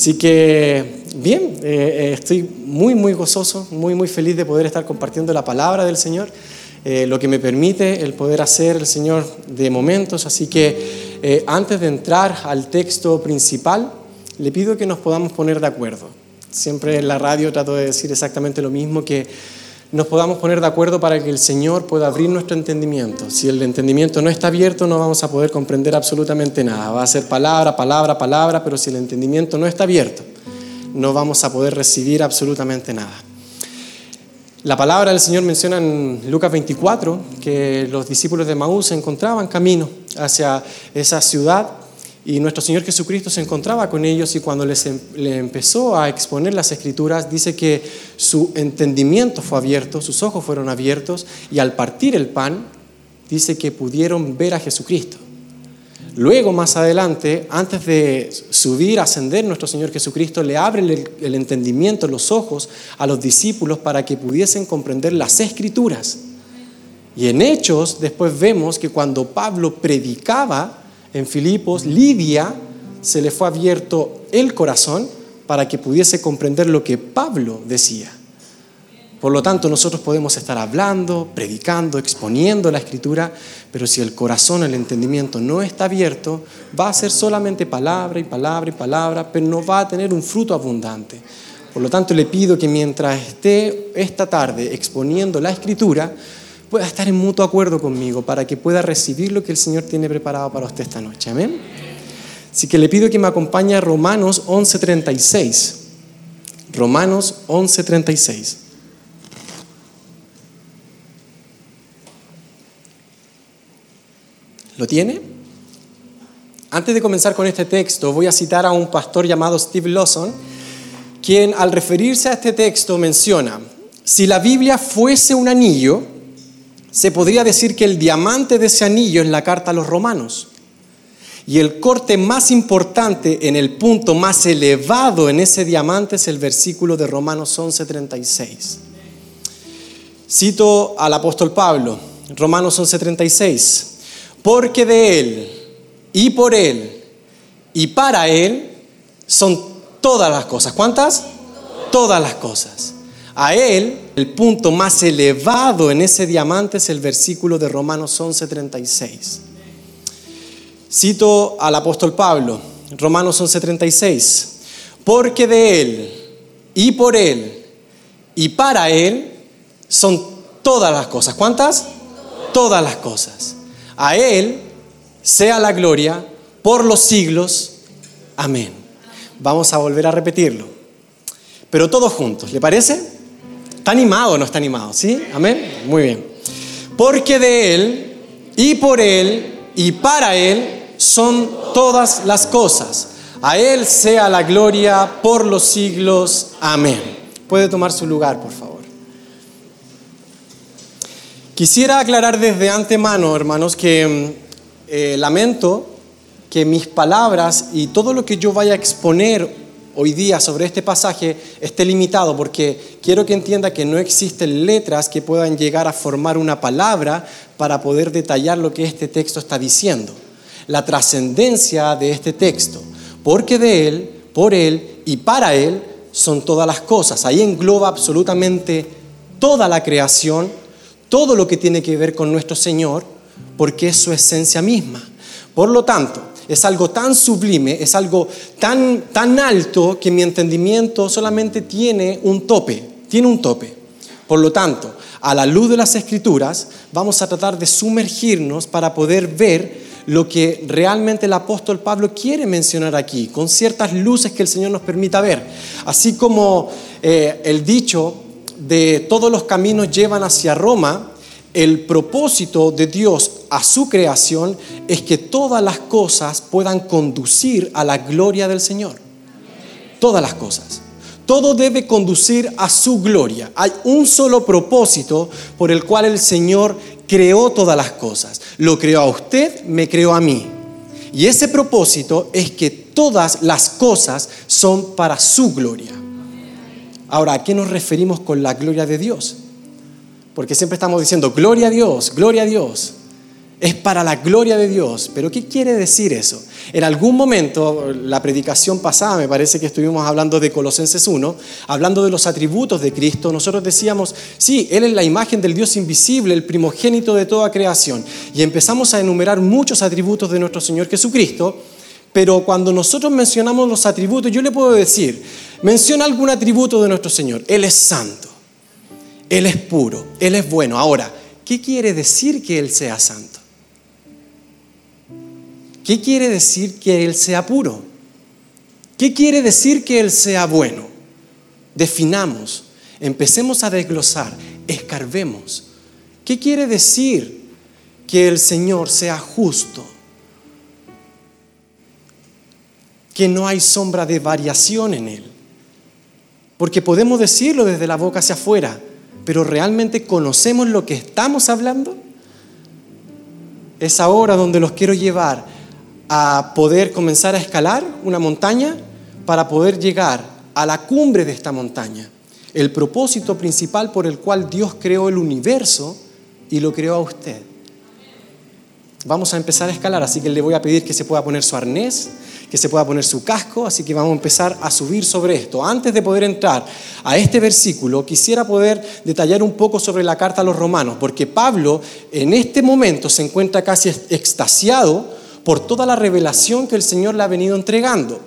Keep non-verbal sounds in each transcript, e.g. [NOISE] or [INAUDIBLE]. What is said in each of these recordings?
Así que, bien, eh, eh, estoy muy, muy gozoso, muy, muy feliz de poder estar compartiendo la palabra del Señor, eh, lo que me permite el poder hacer el Señor de momentos. Así que, antes de entrar al texto principal, le pido que nos podamos poner de acuerdo. Siempre en la radio trato de decir exactamente lo mismo, que nos podamos poner de acuerdo para que el Señor pueda abrir nuestro entendimiento. Si el entendimiento no está abierto, no vamos a poder comprender absolutamente nada. Va a ser palabra, palabra, palabra, pero si el entendimiento no está abierto, no vamos a poder recibir absolutamente nada. La palabra del Señor menciona en Lucas 24 que los discípulos de Maús se encontraban camino hacia esa ciudad y nuestro Señor Jesucristo se encontraba con ellos y cuando les em, le empezó a exponer las escrituras, dice que su entendimiento fue abierto, sus ojos fueron abiertos y al partir el pan, dice que pudieron ver a Jesucristo. Luego, más adelante, antes de subir, ascender, nuestro Señor Jesucristo le abre el, el entendimiento, los ojos a los discípulos para que pudiesen comprender las escrituras. Y en Hechos, después vemos que cuando Pablo predicaba, en Filipos, Lidia se le fue abierto el corazón para que pudiese comprender lo que Pablo decía. Por lo tanto, nosotros podemos estar hablando, predicando, exponiendo la escritura, pero si el corazón, el entendimiento no está abierto, va a ser solamente palabra y palabra y palabra, pero no va a tener un fruto abundante. Por lo tanto, le pido que mientras esté esta tarde exponiendo la escritura, pueda estar en mutuo acuerdo conmigo para que pueda recibir lo que el Señor tiene preparado para usted esta noche. Amén. Así que le pido que me acompañe a Romanos 11:36. Romanos 11:36. ¿Lo tiene? Antes de comenzar con este texto, voy a citar a un pastor llamado Steve Lawson, quien al referirse a este texto menciona, si la Biblia fuese un anillo, se podría decir que el diamante de ese anillo es la carta a los romanos. Y el corte más importante en el punto más elevado en ese diamante es el versículo de Romanos 11:36. Cito al apóstol Pablo, Romanos 11:36, porque de Él y por Él y para Él son todas las cosas. ¿Cuántas? Todas las cosas. A Él, el punto más elevado en ese diamante es el versículo de Romanos 11:36. Cito al apóstol Pablo, Romanos 11:36, porque de Él y por Él y para Él son todas las cosas. ¿Cuántas? Todas las cosas. A Él sea la gloria por los siglos. Amén. Vamos a volver a repetirlo. Pero todos juntos, ¿le parece? ¿Está animado o no está animado? ¿Sí? Amén. Muy bien. Porque de Él y por Él y para Él son todas las cosas. A Él sea la gloria por los siglos. Amén. Puede tomar su lugar, por favor. Quisiera aclarar desde antemano, hermanos, que eh, lamento que mis palabras y todo lo que yo vaya a exponer hoy día sobre este pasaje esté limitado, porque quiero que entienda que no existen letras que puedan llegar a formar una palabra para poder detallar lo que este texto está diciendo. La trascendencia de este texto, porque de Él, por Él y para Él son todas las cosas. Ahí engloba absolutamente toda la creación, todo lo que tiene que ver con nuestro Señor, porque es su esencia misma. Por lo tanto, es algo tan sublime, es algo tan, tan alto que mi entendimiento solamente tiene un tope, tiene un tope. Por lo tanto, a la luz de las escrituras, vamos a tratar de sumergirnos para poder ver lo que realmente el apóstol Pablo quiere mencionar aquí, con ciertas luces que el Señor nos permita ver. Así como eh, el dicho de todos los caminos llevan hacia Roma, el propósito de Dios a su creación es que todas las cosas puedan conducir a la gloria del Señor. Todas las cosas. Todo debe conducir a su gloria. Hay un solo propósito por el cual el Señor creó todas las cosas. Lo creó a usted, me creó a mí. Y ese propósito es que todas las cosas son para su gloria. Ahora, ¿a qué nos referimos con la gloria de Dios? Porque siempre estamos diciendo, gloria a Dios, gloria a Dios. es para la gloria de Dios. Pero ¿qué quiere decir eso? En algún momento, la predicación pasada, me parece que estuvimos hablando de Colosenses 1, hablando de los atributos de Cristo, nosotros decíamos, sí, Él es la imagen del Dios invisible, el primogénito de toda creación. Y empezamos a enumerar muchos atributos de nuestro Señor Jesucristo, pero cuando nosotros mencionamos los atributos, yo le puedo decir, menciona algún atributo de nuestro Señor. Él es santo, Él es puro, Él es bueno. Ahora, ¿qué quiere decir que Él sea santo? ¿Qué quiere decir que Él sea puro? ¿Qué quiere decir que Él sea bueno? Definamos, empecemos a desglosar, escarbemos. ¿Qué quiere decir que el Señor sea justo? Que no hay sombra de variación en Él. Porque podemos decirlo desde la boca hacia afuera, pero ¿realmente conocemos lo que estamos hablando? Es ahora donde los quiero llevar a poder comenzar a escalar una montaña para poder llegar a la cumbre de esta montaña. El propósito principal por el cual Dios creó el universo y lo creó a usted. Vamos a empezar a escalar, así que le voy a pedir que se pueda poner su arnés, que se pueda poner su casco, así que vamos a empezar a subir sobre esto. Antes de poder entrar a este versículo, quisiera poder detallar un poco sobre la carta a los romanos, porque Pablo en este momento se encuentra casi extasiado por toda la revelación que el Señor le ha venido entregando.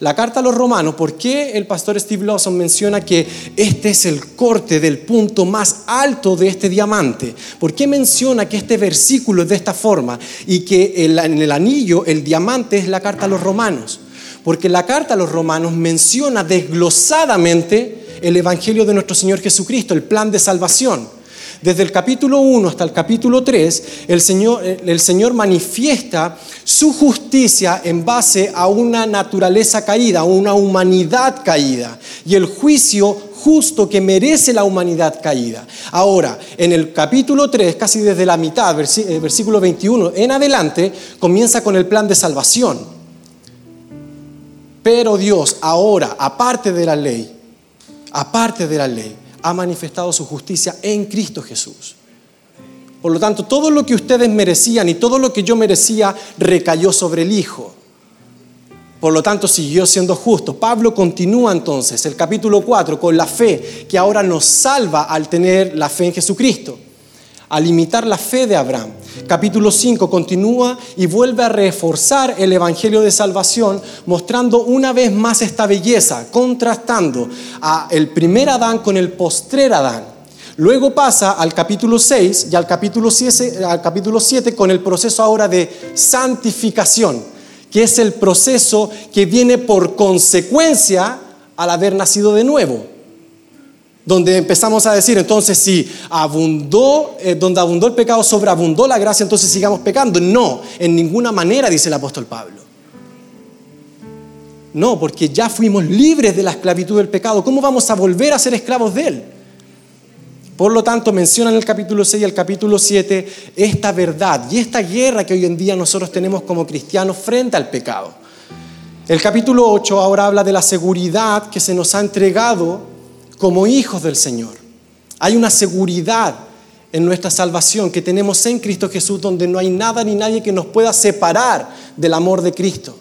La carta a los romanos, ¿por qué el pastor Steve Lawson menciona que este es el corte del punto más alto de este diamante? ¿Por qué menciona que este versículo es de esta forma y que en el anillo el diamante es la carta a los romanos? Porque la carta a los romanos menciona desglosadamente el Evangelio de nuestro Señor Jesucristo, el plan de salvación. Desde el capítulo 1 hasta el capítulo 3, el Señor, el Señor manifiesta su justicia en base a una naturaleza caída, a una humanidad caída y el juicio justo que merece la humanidad caída. Ahora, en el capítulo 3, casi desde la mitad, eh, versículo 21 en adelante, comienza con el plan de salvación. Pero Dios ahora, aparte de la ley, aparte de la ley, ha manifestado su justicia en Cristo Jesús. Por lo tanto, todo lo que ustedes merecían y todo lo que yo merecía recayó sobre el Hijo. Por lo tanto, siguió siendo justo. Pablo continúa entonces el capítulo 4 con la fe que ahora nos salva al tener la fe en Jesucristo al imitar la fe de Abraham. Capítulo 5 continúa y vuelve a reforzar el Evangelio de Salvación, mostrando una vez más esta belleza, contrastando a el primer Adán con el postrer Adán. Luego pasa al capítulo 6 y al capítulo 7, al capítulo 7 con el proceso ahora de santificación, que es el proceso que viene por consecuencia al haber nacido de nuevo donde empezamos a decir, entonces si abundó, eh, donde abundó el pecado, sobreabundó la gracia, entonces sigamos pecando. No, en ninguna manera, dice el apóstol Pablo. No, porque ya fuimos libres de la esclavitud del pecado. ¿Cómo vamos a volver a ser esclavos de él? Por lo tanto, menciona en el capítulo 6 y el capítulo 7 esta verdad y esta guerra que hoy en día nosotros tenemos como cristianos frente al pecado. El capítulo 8 ahora habla de la seguridad que se nos ha entregado como hijos del Señor. Hay una seguridad en nuestra salvación que tenemos en Cristo Jesús donde no hay nada ni nadie que nos pueda separar del amor de Cristo.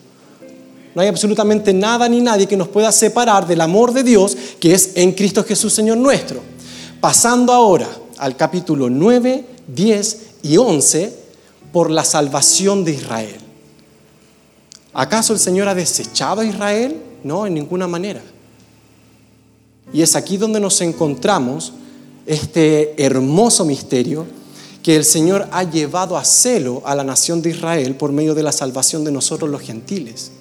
No hay absolutamente nada ni nadie que nos pueda separar del amor de Dios que es en Cristo Jesús Señor nuestro. Pasando ahora al capítulo 9, 10 y 11 por la salvación de Israel. ¿Acaso el Señor ha desechado a Israel? No, en ninguna manera. Y es aquí donde nos encontramos este hermoso misterio que el Señor ha llevado a celo a la nación de Israel por medio de la salvación de nosotros los gentiles.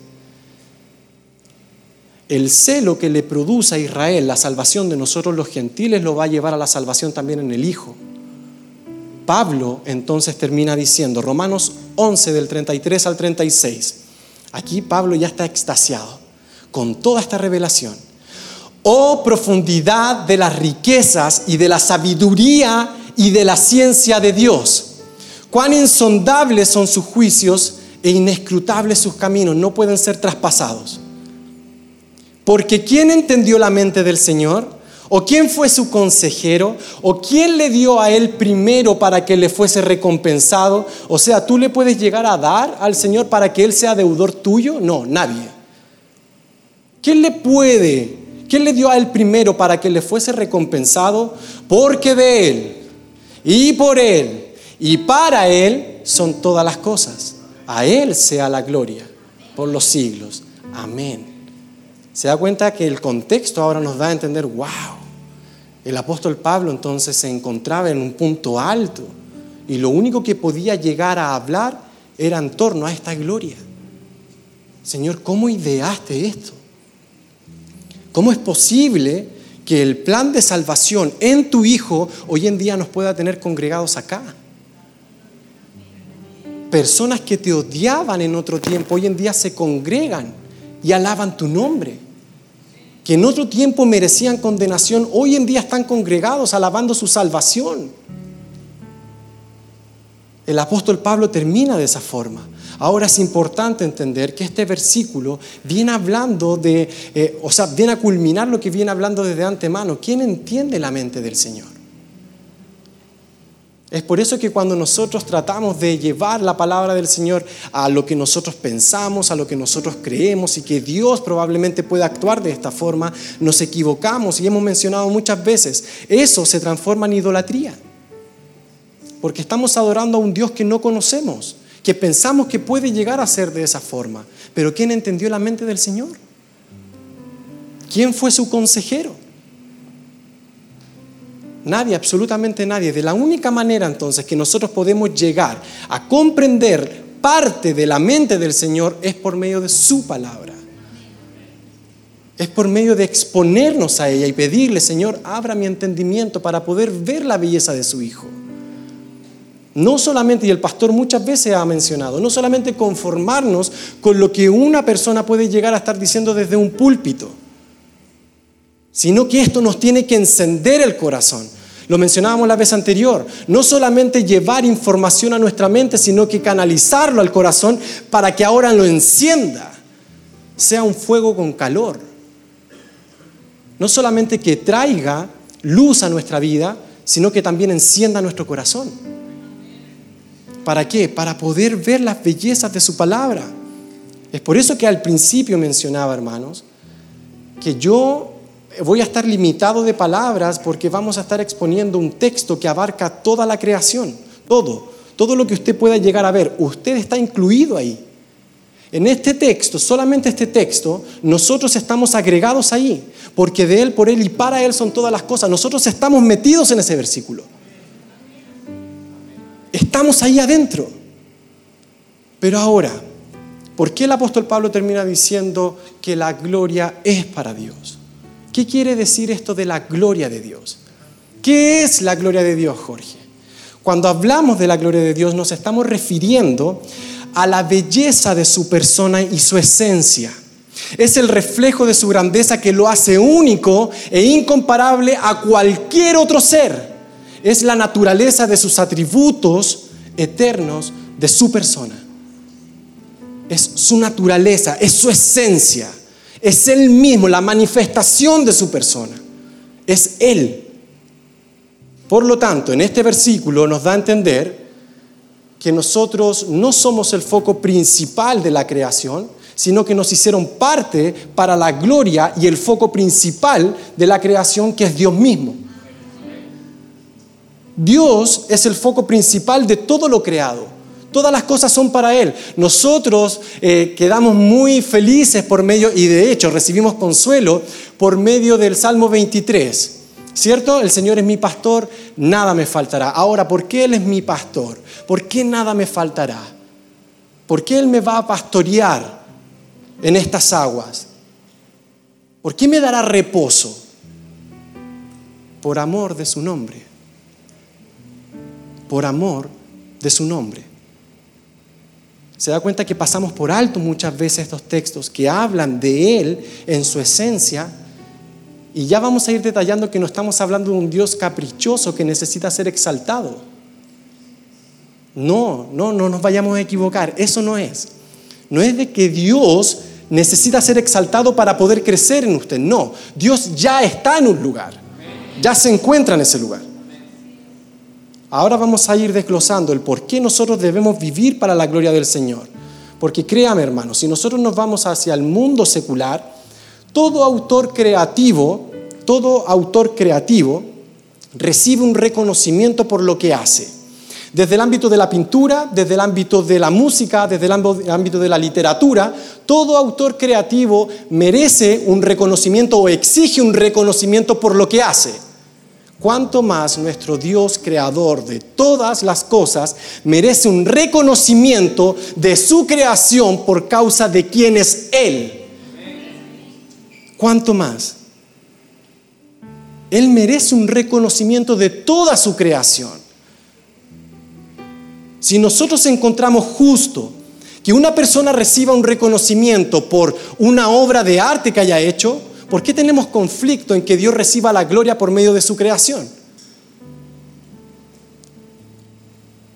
El celo que le produce a Israel la salvación de nosotros los gentiles lo va a llevar a la salvación también en el Hijo. Pablo entonces termina diciendo, Romanos 11 del 33 al 36, aquí Pablo ya está extasiado con toda esta revelación Oh profundidad de las riquezas y de la sabiduría y de la ciencia de Dios. Cuán insondables son sus juicios e inescrutables sus caminos, no pueden ser traspasados. Porque ¿quién entendió la mente del Señor? ¿O quién fue su consejero? ¿O quién le dio a él primero para que le fuese recompensado? O sea, ¿tú le puedes llegar a dar al Señor para que Él sea deudor tuyo? No, nadie. ¿Quién le puede? ¿Quién le dio a él primero para que le fuese recompensado? Porque de Él y por Él y para Él son todas las cosas. A Él sea la gloria por los siglos. Amén. Se da cuenta que el contexto ahora nos da a entender, wow, el apóstol Pablo entonces se encontraba en un punto alto y lo único que podía llegar a hablar era en torno a esta gloria. Señor, ¿cómo ideaste esto? ¿Cómo es posible que el plan de salvación en tu Hijo hoy en día nos pueda tener congregados acá? Personas que te odiaban en otro tiempo hoy en día se congregan y alaban tu nombre. Que en otro tiempo merecían condenación, hoy en día están congregados alabando su salvación. El apóstol Pablo termina de esa forma. Ahora es importante entender que este versículo viene hablando de, eh, o sea, viene a culminar lo que viene hablando desde antemano. ¿Quién entiende la mente del Señor? Es por eso que cuando nosotros tratamos de llevar la palabra del Señor a lo que nosotros pensamos, a lo que nosotros creemos y que Dios probablemente pueda actuar de esta forma, nos equivocamos y hemos mencionado muchas veces, eso se transforma en idolatría. Porque estamos adorando a un Dios que no conocemos, que pensamos que puede llegar a ser de esa forma. Pero ¿quién entendió la mente del Señor? ¿Quién fue su consejero? Nadie, absolutamente nadie. De la única manera entonces que nosotros podemos llegar a comprender parte de la mente del Señor es por medio de su palabra. Es por medio de exponernos a ella y pedirle, Señor, abra mi entendimiento para poder ver la belleza de su Hijo. No solamente, y el pastor muchas veces ha mencionado, no solamente conformarnos con lo que una persona puede llegar a estar diciendo desde un púlpito, sino que esto nos tiene que encender el corazón. Lo mencionábamos la vez anterior, no solamente llevar información a nuestra mente, sino que canalizarlo al corazón para que ahora lo encienda, sea un fuego con calor. No solamente que traiga luz a nuestra vida, sino que también encienda nuestro corazón. ¿Para qué? Para poder ver las bellezas de su palabra. Es por eso que al principio mencionaba, hermanos, que yo voy a estar limitado de palabras porque vamos a estar exponiendo un texto que abarca toda la creación, todo, todo lo que usted pueda llegar a ver. Usted está incluido ahí. En este texto, solamente este texto, nosotros estamos agregados ahí, porque de Él, por Él y para Él son todas las cosas. Nosotros estamos metidos en ese versículo. Estamos ahí adentro. Pero ahora, ¿por qué el apóstol Pablo termina diciendo que la gloria es para Dios? ¿Qué quiere decir esto de la gloria de Dios? ¿Qué es la gloria de Dios, Jorge? Cuando hablamos de la gloria de Dios nos estamos refiriendo a la belleza de su persona y su esencia. Es el reflejo de su grandeza que lo hace único e incomparable a cualquier otro ser. Es la naturaleza de sus atributos eternos de su persona. Es su naturaleza, es su esencia. Es Él mismo, la manifestación de su persona. Es Él. Por lo tanto, en este versículo nos da a entender que nosotros no somos el foco principal de la creación, sino que nos hicieron parte para la gloria y el foco principal de la creación, que es Dios mismo. Dios es el foco principal de todo lo creado. Todas las cosas son para Él. Nosotros eh, quedamos muy felices por medio, y de hecho recibimos consuelo por medio del Salmo 23. ¿Cierto? El Señor es mi pastor, nada me faltará. Ahora, ¿por qué Él es mi pastor? ¿Por qué nada me faltará? ¿Por qué Él me va a pastorear en estas aguas? ¿Por qué me dará reposo? Por amor de su nombre. Por amor de su nombre se da cuenta que pasamos por alto muchas veces estos textos que hablan de Él en su esencia. Y ya vamos a ir detallando que no estamos hablando de un Dios caprichoso que necesita ser exaltado. No, no, no nos vayamos a equivocar. Eso no es. No es de que Dios necesita ser exaltado para poder crecer en usted. No, Dios ya está en un lugar. ya se encuentra en ese lugar. Ahora vamos a ir desglosando el por qué nosotros debemos vivir para la gloria del Señor. Porque créame hermano, si nosotros nos vamos hacia el mundo secular, todo autor creativo, todo autor creativo recibe un reconocimiento por lo que hace. Desde el ámbito de la pintura, desde el ámbito de la música, desde el ámbito de la literatura, todo autor creativo merece un reconocimiento o exige un reconocimiento por lo que hace. Cuanto más nuestro Dios creador de todas las cosas merece un reconocimiento de su creación por causa de quién es Él. ¿Cuánto más? Él merece un reconocimiento de toda su creación. Si nosotros encontramos justo que una persona reciba un reconocimiento por una obra de arte que haya hecho, ¿por qué tenemos conflicto en que Dios reciba la gloria por medio de su creación?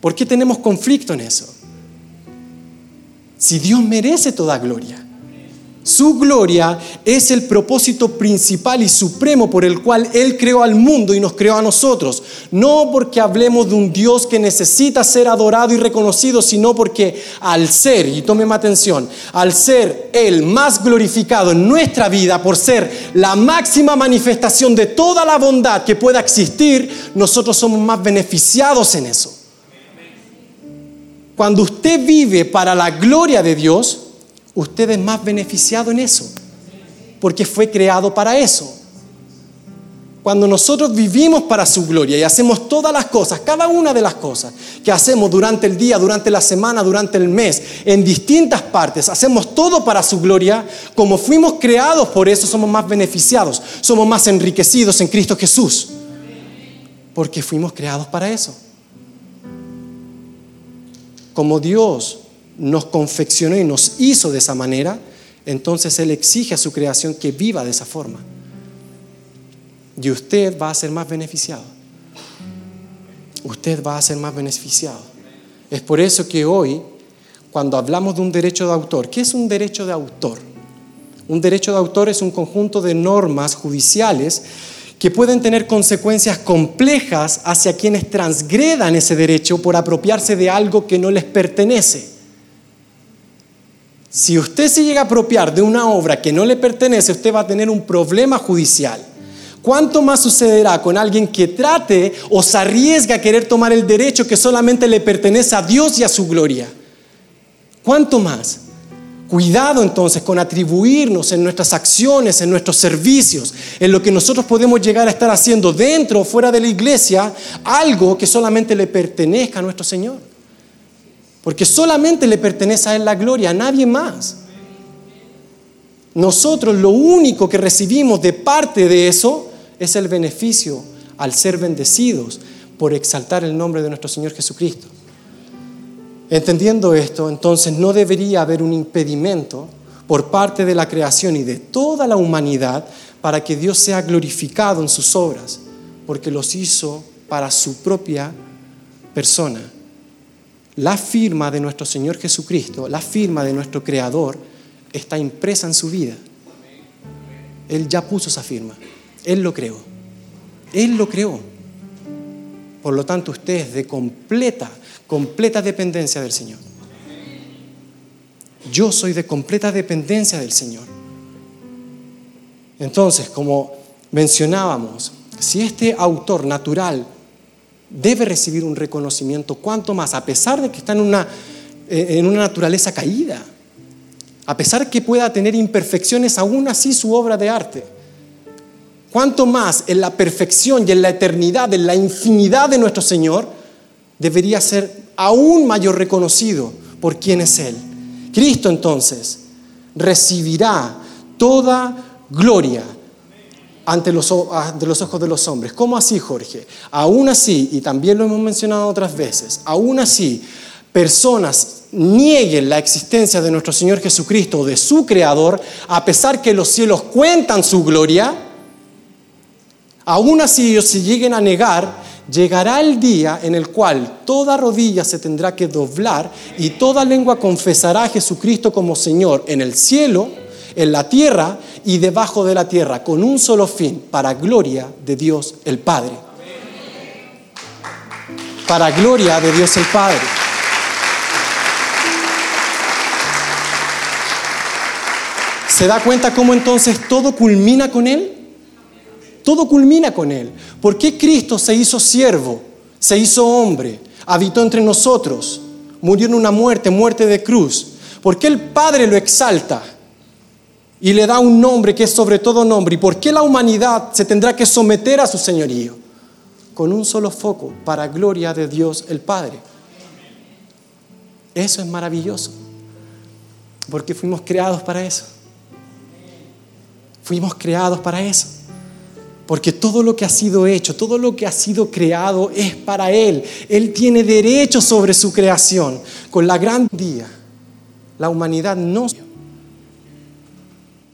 ¿Por qué tenemos conflicto en eso? Si Dios merece toda gloria. Su gloria es el propósito principal y supremo por el cual Él creó al mundo y nos creó a nosotros. No porque hablemos de un Dios que necesita ser adorado y reconocido, sino porque al ser, y tómeme atención, al ser Él más glorificado en nuestra vida, por ser la máxima manifestación de toda la bondad que pueda existir, nosotros somos más beneficiados en eso. Cuando usted vive para la gloria de Dios, usted es más beneficiado en eso, porque fue creado para eso. Cuando nosotros vivimos para su gloria y hacemos todas las cosas, cada una de las cosas que hacemos durante el día, durante la semana, durante el mes, en distintas partes, hacemos todo para su gloria, como fuimos creados por eso, somos más beneficiados, somos más enriquecidos en Cristo Jesús, porque fuimos creados para eso. Como Dios nos confeccionó y nos hizo de esa manera, entonces Él exige a su creación que viva de esa forma. Y usted va a ser más beneficiado. Usted va a ser más beneficiado. Es por eso que hoy, cuando hablamos de un derecho de autor, ¿qué es un derecho de autor? Un derecho de autor es un conjunto de normas judiciales que pueden tener consecuencias complejas hacia quienes transgredan ese derecho por apropiarse de algo que no les pertenece. Si usted se llega a apropiar de una obra que no le pertenece, usted va a tener un problema judicial. ¿Cuánto más sucederá con alguien que trate o se arriesga a querer tomar el derecho que solamente le pertenece a Dios y a su gloria? ¿Cuánto más? Cuidado entonces con atribuirnos en nuestras acciones, en nuestros servicios, en lo que nosotros podemos llegar a estar haciendo dentro o fuera de la iglesia, algo que solamente le pertenezca a nuestro Señor. Porque solamente le pertenece a Él la gloria, a nadie más. Nosotros lo único que recibimos de parte de eso es el beneficio al ser bendecidos por exaltar el nombre de nuestro Señor Jesucristo. Entendiendo esto, entonces no debería haber un impedimento por parte de la creación y de toda la humanidad para que Dios sea glorificado en sus obras, porque los hizo para su propia persona la firma de nuestro Señor Jesucristo, la firma de nuestro Creador, está impresa en su vida. Él ya puso esa firma. Él lo creó. Él lo creó. Por lo tanto, usted es de completa, completa dependencia del Señor. Yo soy de completa dependencia del Señor. Entonces, como mencionábamos, si este autor natural debe recibir un reconocimiento, cuanto más, a pesar de que está en una, eh, en una naturaleza caída, a pesar que pueda tener imperfecciones, aún así su obra de arte. Cuanto más en la perfección y en la eternidad, en la infinidad de nuestro Señor, debería ser aún mayor reconocido por quien es Él. Cristo entonces recibirá toda gloria ante los, los ojos de los hombres. ¿Cómo así, Jorge? Aún así, y también lo hemos mencionado otras veces, aún así, personas nieguen la existencia de nuestro Señor Jesucristo de su Creador, a pesar que los cielos cuentan su gloria, aún así ellos se lleguen a negar, llegará el día en el cual toda rodilla se tendrá que doblar y toda lengua confesará a Jesucristo como Señor en el cielo, en la tierra y debajo de la tierra, con un solo fin, para gloria de Dios el Padre. Para gloria de Dios el Padre. ¿Se da cuenta cómo entonces todo culmina con Él? Todo culmina con Él. ¿Por qué Cristo se hizo siervo, se hizo hombre, habitó entre nosotros, murió en una muerte, muerte de cruz? ¿Por qué el Padre lo exalta y le da un nombre que es sobre todo nombre? ¿Y por qué la humanidad se tendrá que someter a su señorío? Con un solo foco, para gloria de Dios el Padre. Eso es maravilloso, porque fuimos creados para eso. Fuimos creados para eso. Porque todo lo que ha sido hecho, todo lo que ha sido creado es para Él. Él tiene derecho sobre su creación. Con la gran día, la humanidad no...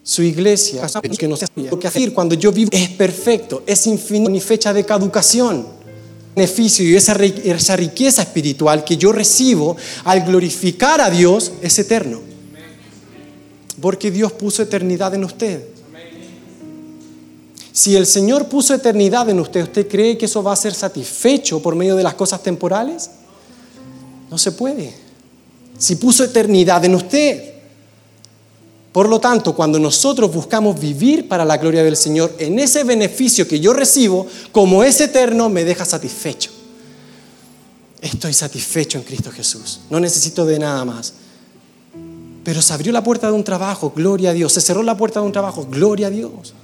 Su iglesia, que no lo que hacer cuando yo vivo es perfecto, es infinito, ni fecha de caducación. Beneficio y esa, esa riqueza espiritual que yo recibo al glorificar a Dios es eterno. Porque Dios puso eternidad en usted. Si el Señor puso eternidad en usted, ¿usted cree que eso va a ser satisfecho por medio de las cosas temporales? No se puede. Si puso eternidad en usted. Por lo tanto, cuando nosotros buscamos vivir para la gloria del Señor, en ese beneficio que yo recibo, como es eterno, me deja satisfecho. Estoy satisfecho en Cristo Jesús. No necesito de nada más. Pero se abrió la puerta de un trabajo, gloria a Dios. Se cerró la puerta de un trabajo, gloria a Dios.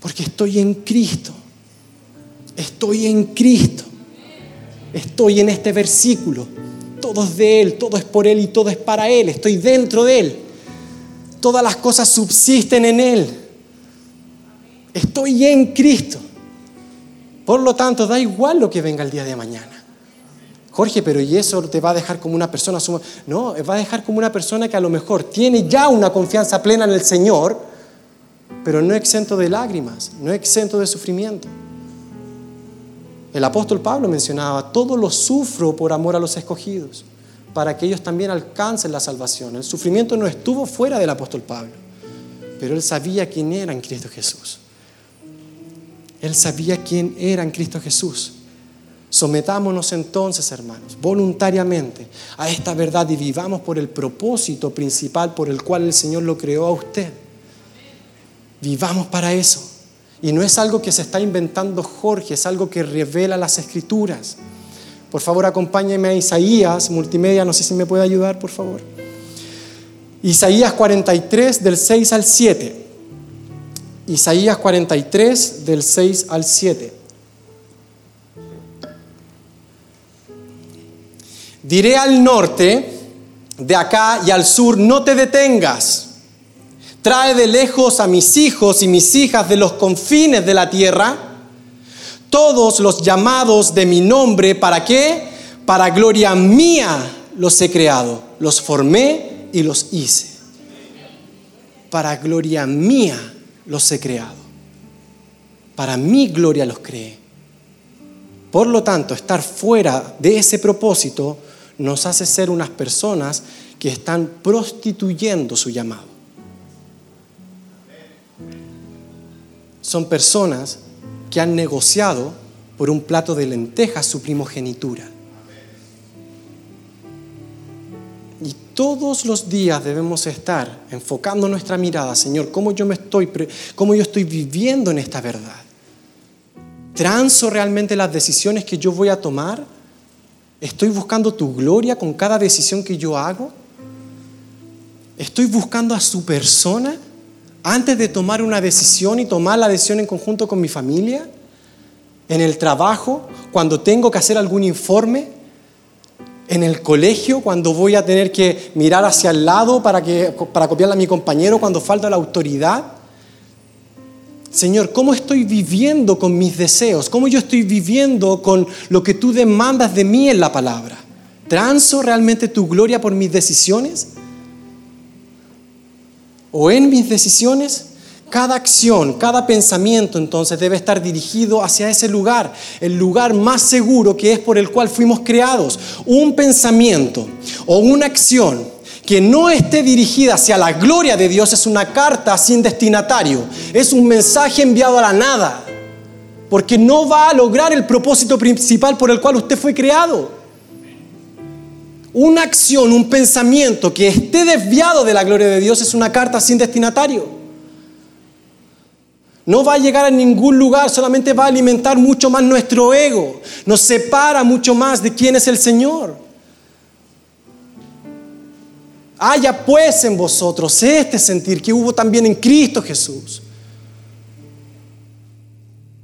Porque estoy en Cristo. Estoy en Cristo. Estoy en este versículo. Todo es de Él, todo es por Él y todo es para Él. Estoy dentro de Él. Todas las cosas subsisten en Él. Estoy en Cristo. Por lo tanto, da igual lo que venga el día de mañana. Jorge, pero ¿y eso te va a dejar como una persona? No, va a dejar como una persona que a lo mejor tiene ya una confianza plena en el Señor pero no exento de lágrimas, no exento de sufrimiento. El apóstol Pablo mencionaba, todo lo sufro por amor a los escogidos, para que ellos también alcancen la salvación. El sufrimiento no estuvo fuera del apóstol Pablo, pero él sabía quién era en Cristo Jesús. Él sabía quién era en Cristo Jesús. Sometámonos entonces, hermanos, voluntariamente a esta verdad y vivamos por el propósito principal por el cual el Señor lo creó a usted. Vivamos para eso. Y no es algo que se está inventando Jorge, es algo que revela las escrituras. Por favor, acompáñeme a Isaías, multimedia, no sé si me puede ayudar, por favor. Isaías 43 del 6 al 7. Isaías 43 del 6 al 7. Diré al norte, de acá y al sur, no te detengas Trae de lejos a mis hijos y mis hijas de los confines de la tierra, todos los llamados de mi nombre, ¿para qué? Para gloria mía los he creado, los formé y los hice. Para gloria mía los he creado. Para mi gloria los creé. Por lo tanto, estar fuera de ese propósito nos hace ser unas personas que están prostituyendo su llamado. son personas que han negociado por un plato de lentejas su primogenitura. Y todos los días debemos estar enfocando nuestra mirada, Señor, cómo yo me estoy, cómo yo estoy viviendo en esta verdad. ¿Transo realmente las decisiones que yo voy a tomar? ¿Estoy buscando tu gloria con cada decisión que yo hago? ¿Estoy buscando a su persona? Antes de tomar una decisión y tomar la decisión en conjunto con mi familia, en el trabajo, cuando tengo que hacer algún informe, en el colegio, cuando voy a tener que mirar hacia el lado para, que, para copiarle a mi compañero cuando falta la autoridad. Señor, ¿cómo estoy viviendo con mis deseos? ¿Cómo yo estoy viviendo con lo que tú demandas de mí en la palabra? ¿Transo realmente tu gloria por mis decisiones? O en mis decisiones, cada acción, cada pensamiento entonces debe estar dirigido hacia ese lugar, el lugar más seguro que es por el cual fuimos creados. Un pensamiento o una acción que no esté dirigida hacia la gloria de Dios es una carta sin destinatario, es un mensaje enviado a la nada, porque no va a lograr el propósito principal por el cual usted fue creado. Una acción, un pensamiento que esté desviado de la gloria de Dios es una carta sin destinatario. No va a llegar a ningún lugar, solamente va a alimentar mucho más nuestro ego, nos separa mucho más de quién es el Señor. Haya pues en vosotros este sentir que hubo también en Cristo Jesús.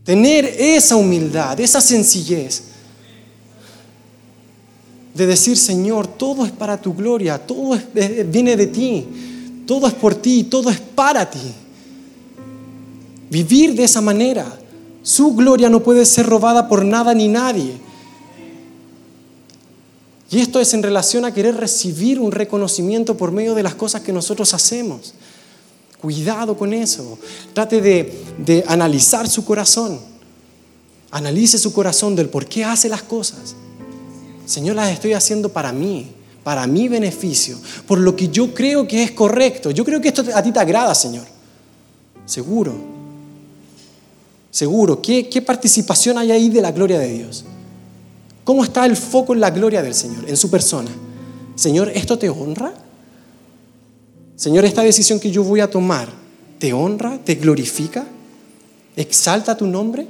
Tener esa humildad, esa sencillez de decir, Señor, todo es para tu gloria, todo viene de ti, todo es por ti, todo es para ti. Vivir de esa manera. Su gloria no puede ser robada por nada ni nadie. Y esto es en relación a querer recibir un reconocimiento por medio de las cosas que nosotros hacemos. Cuidado con eso. Trate de, analizar su corazón. Analice su corazón del por qué hace las cosas. Señor, las estoy haciendo para mí, para mi beneficio, por lo que yo creo que es correcto. Yo creo que esto a ti te agrada, Señor. Seguro. Seguro. ¿Qué, qué participación hay ahí de la gloria de Dios? ¿Cómo está el foco en la gloria del Señor, en su persona? Señor, ¿esto te honra? Señor, esta decisión que yo voy a tomar, ¿te honra? ¿Te glorifica? ¿Exalta tu nombre?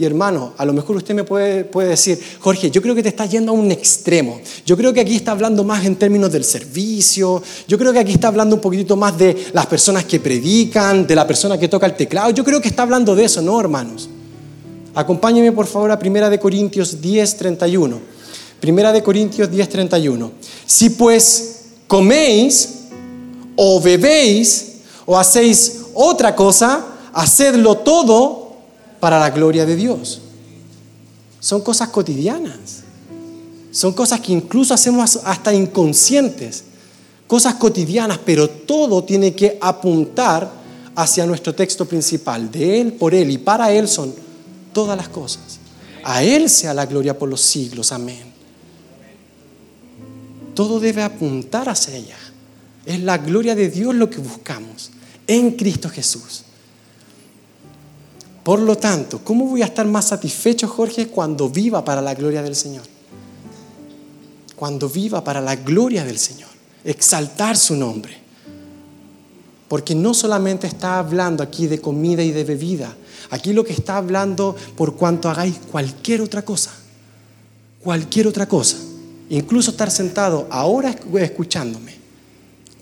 Y hermano, a lo mejor usted me puede, puede, decir, Jorge, yo creo que te estás yendo a un extremo. Yo creo que aquí está hablando más en términos del servicio. Yo creo que aquí está hablando un poquitito más de las personas que predican, de la persona que toca el teclado. Yo creo que está hablando de eso, ¿no, hermanos? Acompáñeme por favor a Primera de Corintios 10, 31. Primera de Corintios 10, 31. Si pues coméis o bebéis o hacéis otra cosa, hacedlo todo para la gloria de Dios. Son cosas cotidianas. Son cosas que incluso hacemos hasta inconscientes. Cosas cotidianas, pero todo tiene que apuntar hacia nuestro texto principal. De Él, por Él y para Él son todas las cosas. A Él sea la gloria por los siglos. Amén. Todo debe apuntar hacia ella. Es la gloria de Dios lo que buscamos en Cristo Jesús. Por lo tanto, ¿cómo voy a estar más satisfecho, Jorge, cuando viva para la gloria del Señor? Cuando viva para la gloria del Señor. Exaltar su nombre. Porque no solamente está hablando aquí de comida y de bebida, Aquí lo que está hablando por cuanto hagáis cualquier otra cosa, cualquier otra cosa, incluso estar sentado ahora escuchándome,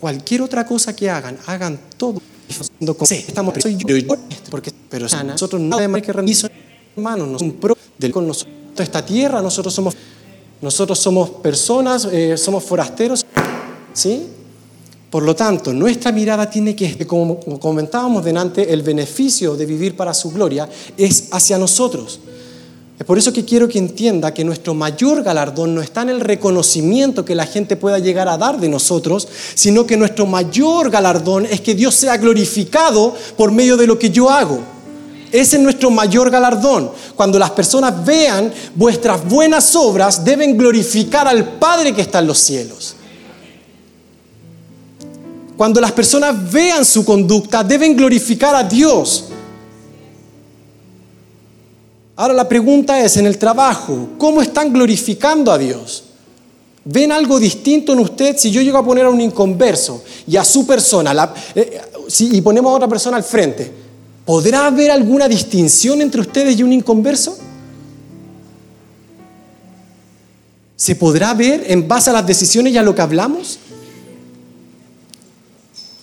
cualquier otra cosa que hagan, hagan todo. Estamos soy yo, porque pero nosotros no tenemos que rendir hermanos, nos un pro del con nosotros esta tierra, nosotros somos nosotros somos personas, eh, somos forasteros, ¿sí? Por lo tanto, nuestra mirada tiene que, como comentábamos delante, el beneficio de vivir para su gloria es hacia nosotros. Es por eso que quiero que entienda que nuestro mayor galardón no está en el reconocimiento que la gente pueda llegar a dar de nosotros, sino que nuestro mayor galardón es que Dios sea glorificado por medio de lo que yo hago. Ese es nuestro mayor galardón. Cuando las personas vean vuestras buenas obras, deben glorificar al Padre que está en los cielos. Cuando las personas vean su conducta, deben glorificar a Dios. Ahora la pregunta es, en el trabajo, ¿cómo están glorificando a Dios? ¿Ven algo distinto en usted si yo llego a poner a un inconverso y a su persona eh, y ponemos a otra persona al frente? ¿Podrá haber alguna distinción entre ustedes y un inconverso? ¿Se podrá ver en base a las decisiones y a lo que hablamos?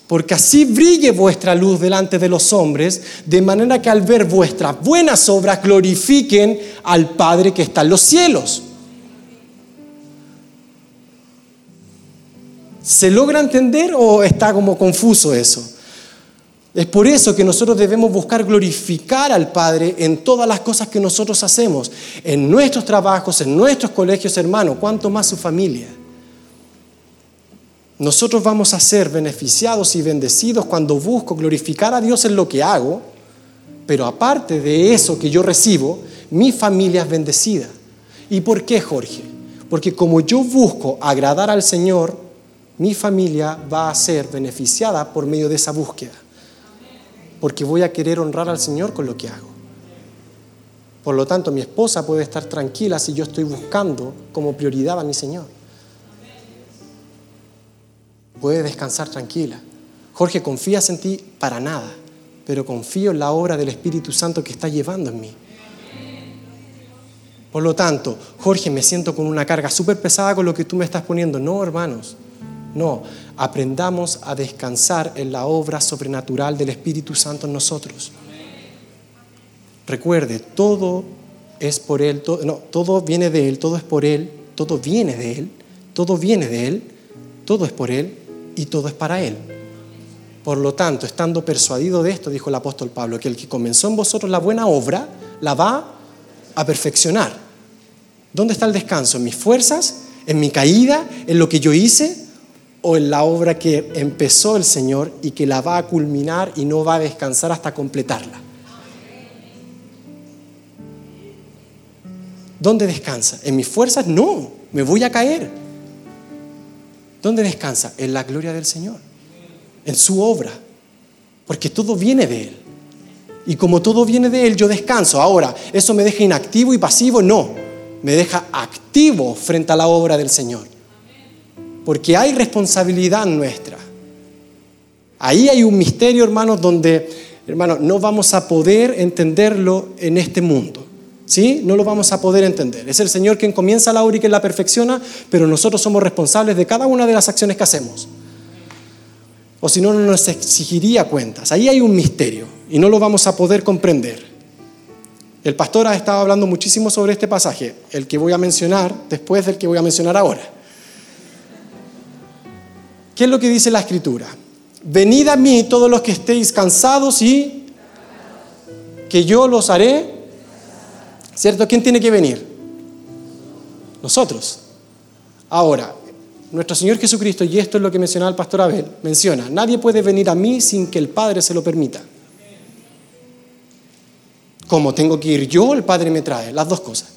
Porque así brille vuestra luz delante de los hombres, de manera que al ver vuestras buenas obras glorifiquen al Padre que está en los cielos. ¿Se logra entender o está como confuso eso? Es por eso que nosotros debemos buscar glorificar al Padre en todas las cosas que nosotros hacemos, en nuestros trabajos, en nuestros colegios, hermanos, cuanto más su familia. Nosotros vamos a ser beneficiados y bendecidos cuando busco glorificar a Dios en lo que hago, pero aparte de eso que yo recibo, mi familia es bendecida. ¿Y por qué, Jorge? Porque como yo busco agradar al Señor, mi familia va a ser beneficiada por medio de esa búsqueda. Porque voy a querer honrar al Señor con lo que hago. Por lo tanto, mi esposa puede estar tranquila si yo estoy buscando como prioridad a mi Señor. Puede descansar tranquila. Jorge, ¿confías en ti? Para nada. Pero confío en la obra del Espíritu Santo que está llevando en mí. Por lo tanto, Jorge, me siento con una carga súper pesada con lo que tú me estás poniendo. No, hermanos. No, aprendamos a descansar en la obra sobrenatural del Espíritu Santo en nosotros. Recuerde, todo es por Él, no, todo viene de Él, todo es por Él, todo viene de Él, todo viene de Él, todo es por Él y todo es para Él. Por lo tanto, estando persuadido de esto, dijo el apóstol Pablo, que el que comenzó en vosotros la buena obra, la va a perfeccionar. ¿Dónde está el descanso? ¿En mis fuerzas? ¿En mi caída? ¿En lo que yo hice? o en la obra que empezó el Señor y que la va a culminar y no va a descansar hasta completarla. ¿Dónde descansa? ¿En mis fuerzas? No, me voy a caer. ¿Dónde descansa? En la gloria del Señor, en su obra, porque todo viene de Él. Y como todo viene de Él, yo descanso. Ahora, ¿eso me deja inactivo y pasivo? No, me deja activo frente a la obra del Señor porque hay responsabilidad nuestra. Ahí hay un misterio, hermanos, donde, hermanos, no vamos a poder entenderlo en este mundo. ¿Sí? No lo vamos a poder entender. Es el Señor quien comienza la obra y quien la perfecciona, pero nosotros somos responsables de cada una de las acciones que hacemos. O si no, no nos exigiría cuentas. Ahí hay un misterio y no lo vamos a poder comprender. El pastor ha estado hablando muchísimo sobre este pasaje, el que voy a mencionar después del que voy a mencionar ahora. ¿Qué es lo que dice la escritura? Venid a mí todos los que estéis cansados y que yo los haré. ¿Cierto? ¿Quién tiene que venir? Nosotros. Ahora, nuestro Señor Jesucristo, y esto es lo que mencionaba el pastor Abel, menciona, nadie puede venir a mí sin que el Padre se lo permita. Como tengo que ir yo, el Padre me trae, las dos cosas.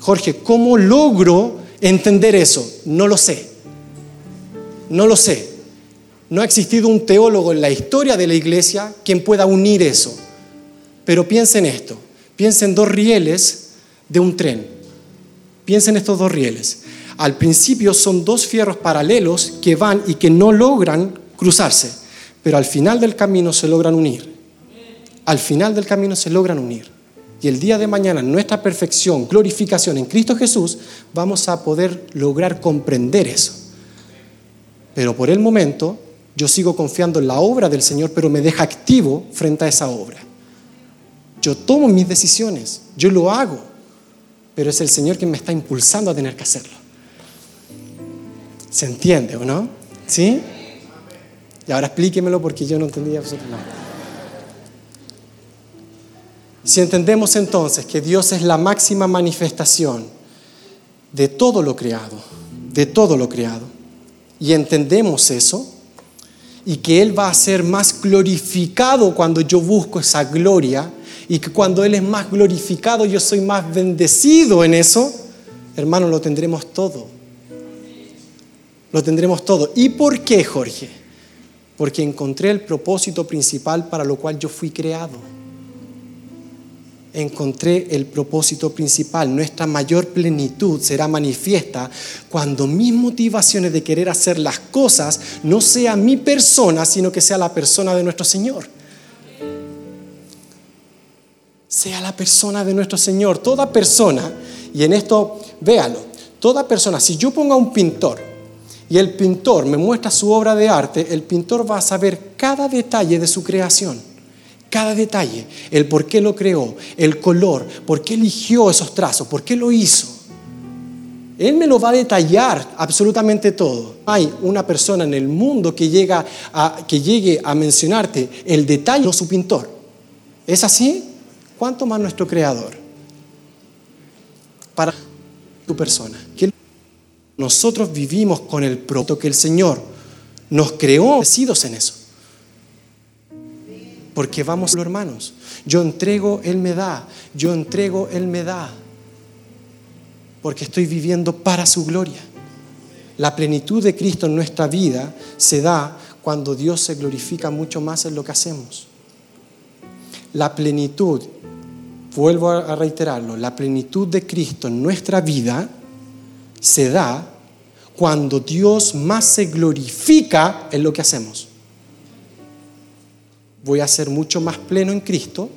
Jorge, ¿cómo logro entender eso? No lo sé. No lo sé. No ha existido un teólogo en la historia de la iglesia quien pueda unir eso. Pero piensen esto. Piensen dos rieles de un tren. Piensen estos dos rieles. Al principio son dos fierros paralelos que van y que no logran cruzarse, pero al final del camino se logran unir. Al final del camino se logran unir. Y el día de mañana, nuestra perfección, glorificación en Cristo Jesús, vamos a poder lograr comprender eso. Pero por el momento, yo sigo confiando en la obra del Señor, pero me deja activo frente a esa obra. Yo tomo mis decisiones, yo lo hago, pero es el Señor quien me está impulsando a tener que hacerlo. ¿Se entiende o no? ¿Sí? Y ahora explíquemelo porque yo no entendía absolutamente nada. Si entendemos entonces que Dios es la máxima manifestación de todo lo creado, de todo lo creado, y entendemos eso, y que Él va a ser más glorificado cuando yo busco esa gloria, y que cuando Él es más glorificado yo soy más bendecido en eso, hermano, lo tendremos todo. Lo tendremos todo. ¿Y por qué, Jorge? Porque encontré el propósito principal para lo cual yo fui creado encontré el propósito principal. Nuestra mayor plenitud será manifiesta cuando mis motivaciones de querer hacer las cosas no sea mi persona, sino que sea la persona de nuestro Señor. Sea la persona de nuestro Señor. Toda persona, y en esto véalo, toda persona, si yo pongo a un pintor y el pintor me muestra su obra de arte, el pintor va a saber cada detalle de su creación cada detalle, el por qué lo creó, el color, por qué eligió esos trazos, por qué lo hizo. Él me lo va a detallar absolutamente todo. Hay una persona en el mundo que, llega a, que llegue a mencionarte el detalle de su pintor. ¿Es así? ¿Cuánto más nuestro creador? Para tu persona. nosotros vivimos con el propósito que el Señor nos creó, decidos en eso porque vamos, hermanos. Yo entrego, Él me da. Yo entrego, Él me da. Porque estoy viviendo para su gloria. La plenitud de Cristo en nuestra vida se da cuando Dios se glorifica mucho más en lo que hacemos. La plenitud, vuelvo a reiterarlo, la plenitud de Cristo en nuestra vida se da cuando Dios más se glorifica en lo que hacemos. Voy a ser mucho más pleno en Cristo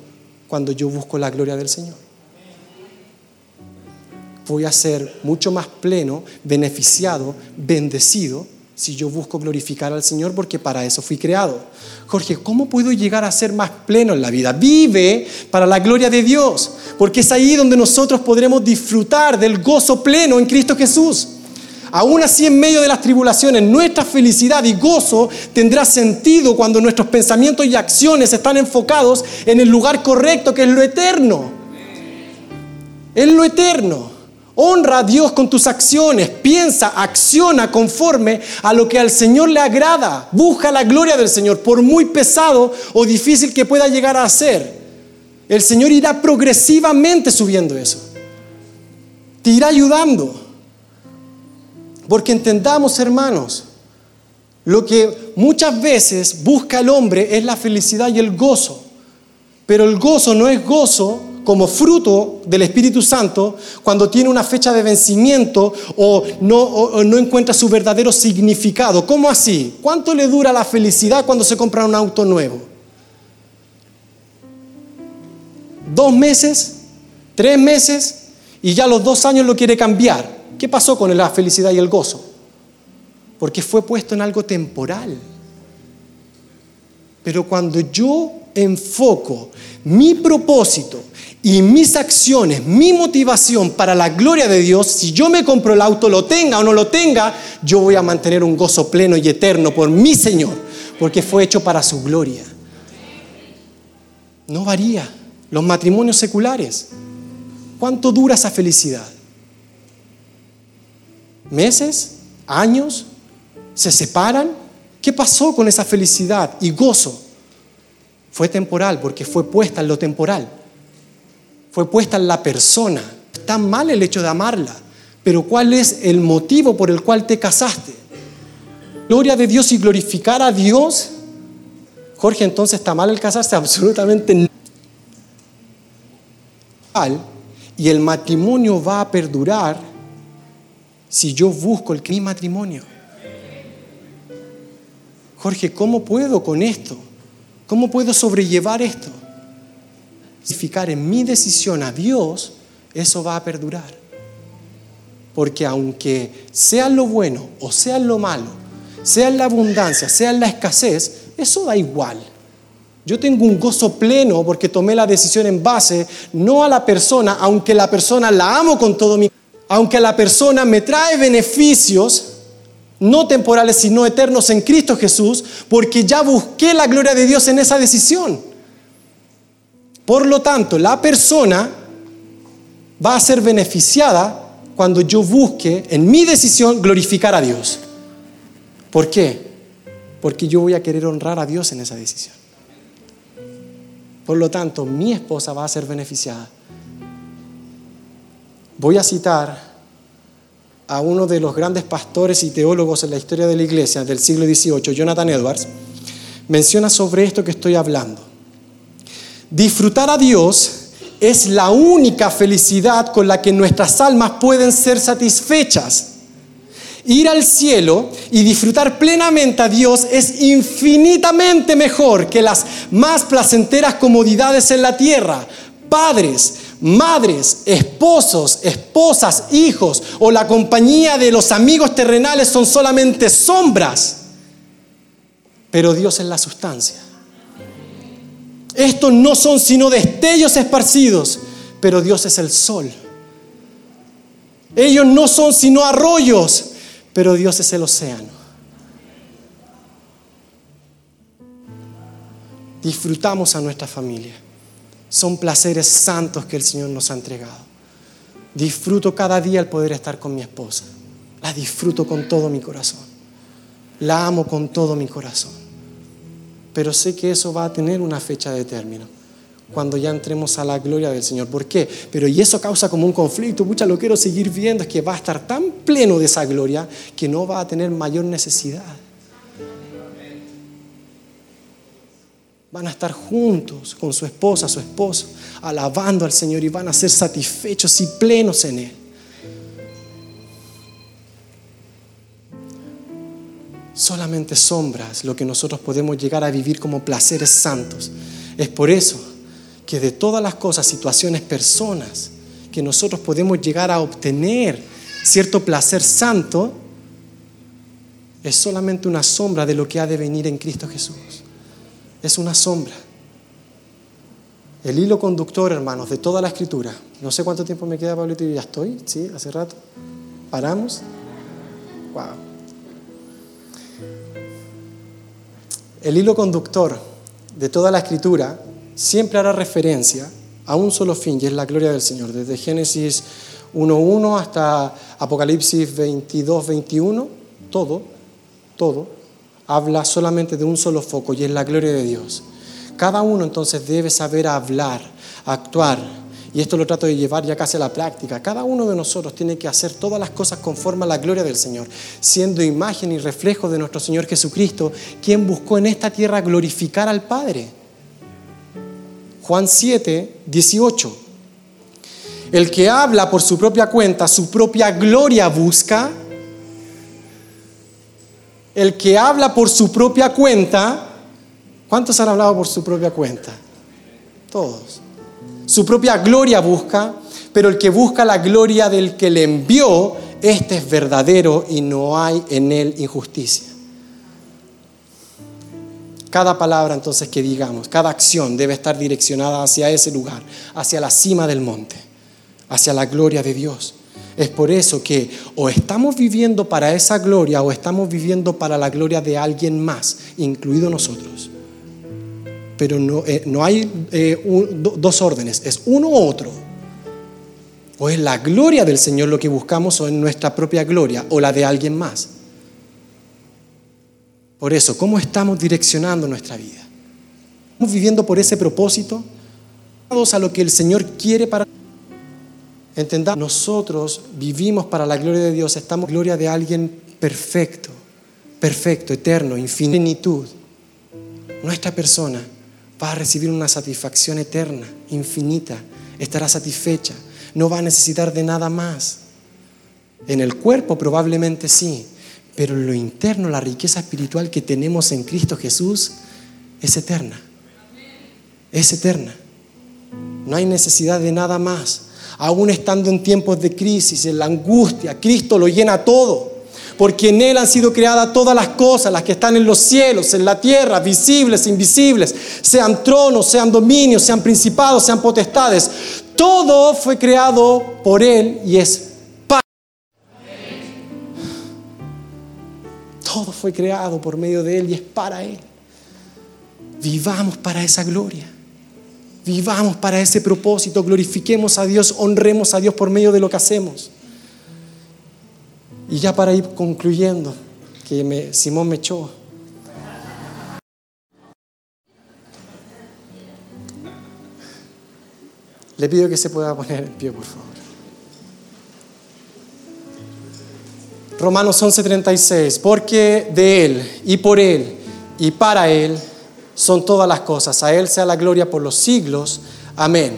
cuando yo busco la gloria del Señor. Voy a ser mucho más pleno, beneficiado, bendecido si yo busco glorificar al Señor porque para eso fui creado. Jorge, ¿cómo puedo llegar a ser más pleno en la vida? Vive para la gloria de Dios, porque es ahí donde nosotros podremos disfrutar del gozo pleno en Cristo Jesús. Aún así, en medio de las tribulaciones, nuestra felicidad y gozo tendrá sentido cuando nuestros pensamientos y acciones están enfocados en el lugar correcto, que es lo eterno. Es lo eterno. Honra a Dios con tus acciones, piensa, acciona conforme a lo que al Señor le agrada. Busca la gloria del Señor, por muy pesado o difícil que pueda llegar a ser. El Señor irá progresivamente subiendo eso. Te irá ayudando. Porque entendamos, hermanos, lo que muchas veces busca el hombre es la felicidad y el gozo. Pero el gozo no es gozo como fruto del Espíritu Santo cuando tiene una fecha de vencimiento o no, encuentra su verdadero significado. ¿Cómo así? ¿Cuánto le dura la felicidad cuando se compra un auto nuevo? ¿Dos meses? ¿Tres meses? Y ya a los dos años lo quiere cambiar. ¿Qué pasó con la felicidad y el gozo? Porque fue puesto en algo temporal. Pero cuando yo enfoco mi propósito y mis acciones, mi motivación para la gloria de Dios, si yo me compro el auto, lo tenga o no lo tenga, yo voy a mantener un gozo pleno y eterno por mi Señor, porque fue hecho para su gloria. No varía. Los matrimonios seculares, ¿cuánto dura esa felicidad? meses, años, se separan. ¿Qué pasó con esa felicidad y gozo? Fue temporal porque fue puesta en lo temporal. Fue puesta en la persona. Está mal el hecho de amarla, pero ¿cuál es el motivo por el cual te casaste? Gloria de Dios y glorificar a Dios. Jorge, entonces está mal el casarse, [LAUGHS] absolutamente. Y el matrimonio va a perdurar si yo busco el mi matrimonio? Jorge, ¿cómo puedo con esto? ¿Cómo puedo sobrellevar esto? Significar en mi decisión a Dios, eso va a perdurar. Porque aunque sea lo bueno o sea lo malo, sea la abundancia, sea la escasez, eso da igual. Yo tengo un gozo pleno porque tomé la decisión en base no a la persona, aunque la persona la amo con todo mi aunque la persona me trae beneficios, no temporales, sino eternos en Cristo Jesús, porque ya busqué la gloria de Dios en esa decisión. Por lo tanto, la persona va a ser beneficiada cuando yo busque en mi decisión glorificar a Dios. ¿Por qué? Porque yo voy a querer honrar a Dios en esa decisión. Por lo tanto, mi esposa va a ser beneficiada Voy a citar a uno de los grandes pastores y teólogos en la historia de la iglesia del siglo XVIII, Jonathan Edwards, menciona sobre esto que estoy hablando. Disfrutar a Dios es la única felicidad con la que nuestras almas pueden ser satisfechas. Ir al cielo y disfrutar plenamente a Dios es infinitamente mejor que las más placenteras comodidades en la tierra. Padres, madres, esposos, esposas, hijos o la compañía de los amigos terrenales son solamente sombras, pero Dios es la sustancia. Estos no son sino destellos esparcidos, pero Dios es el sol. Ellos no son sino arroyos, pero Dios es el océano. Disfrutamos a nuestra familia son placeres santos que el Señor nos ha entregado. Disfruto cada día el poder estar con mi esposa. La disfruto con todo mi corazón. La amo con todo mi corazón. Pero sé que eso va a tener una fecha de término. cuando ya entremos a la gloria del Señor. ¿Por qué? Pero y eso causa como un conflicto, mucha lo quiero seguir viendo, es que va a estar tan pleno de esa gloria que no va a tener mayor necesidad. Van a estar juntos con su esposa, su esposo, alabando al Señor y van a ser satisfechos y plenos en Él. Solamente sombras lo que nosotros podemos llegar a vivir como placeres santos. Es por eso que de todas las cosas, situaciones, personas que nosotros podemos llegar a obtener cierto placer santo, es solamente una sombra de lo que ha de venir en Cristo Jesús. Es una sombra. El hilo conductor, hermanos, de toda la escritura. No sé cuánto tiempo me queda, Pablito, y ya estoy, ¿sí? Hace rato. ¿Paramos? Wow. El hilo conductor de toda la escritura siempre hará referencia a un solo fin, y es la gloria del Señor. Desde Génesis 1.1 hasta Apocalipsis 22.21, todo, todo, habla solamente de un solo foco, y es la gloria de Dios. Cada uno entonces debe saber hablar, actuar, y esto lo trato de llevar ya casi a la práctica. Cada uno de nosotros tiene que hacer todas las cosas conforme a la gloria del Señor, siendo imagen y reflejo de nuestro Señor Jesucristo, quien buscó en esta tierra glorificar al Padre. Juan 7, 18. El que habla por su propia cuenta, su propia gloria busca. El que habla por su propia cuenta, ¿cuántos han hablado por su propia cuenta? Todos. Su propia gloria busca, pero el que busca la gloria del que le envió, este es verdadero y no hay en él injusticia. Cada palabra entonces que digamos, cada acción debe estar direccionada hacia ese lugar, hacia la cima del monte, hacia la gloria de Dios. Es por eso que o estamos viviendo para esa gloria o estamos viviendo para la gloria de alguien más, incluido nosotros. Pero no, eh, no hay eh, dos órdenes, es uno u otro. O es la gloria del Señor lo que buscamos o es nuestra propia gloria o la de alguien más. Por eso, ¿cómo estamos direccionando nuestra vida? ¿Estamos viviendo por ese propósito? a lo que el Señor quiere para entendamos nosotros vivimos para la gloria de Dios estamos en gloria de alguien perfecto perfecto eterno infinitud nuestra persona va a recibir una satisfacción eterna infinita estará satisfecha no va a necesitar de nada más en el cuerpo probablemente sí pero lo interno, la riqueza espiritual que tenemos en Cristo Jesús es eterna. Es eterna. No hay necesidad de nada más. Aún estando en tiempos de crisis, en la angustia, Cristo lo llena todo. Porque en Él han sido creadas todas las cosas, las que están en los cielos, en la tierra, visibles, invisibles, sean tronos, sean dominios, sean principados, sean potestades. Todo fue creado por Él y es Todo fue creado por medio de Él y es para Él. Vivamos para esa gloria. Vivamos para ese propósito. Glorifiquemos a Dios, honremos a Dios por medio de lo que hacemos. Y ya para ir concluyendo, que Simón me echó. Le pido que se pueda poner en pie, por favor. Romanos 11:36, porque de Él y por Él y para Él son todas las cosas. A Él sea la gloria por los siglos. Amén.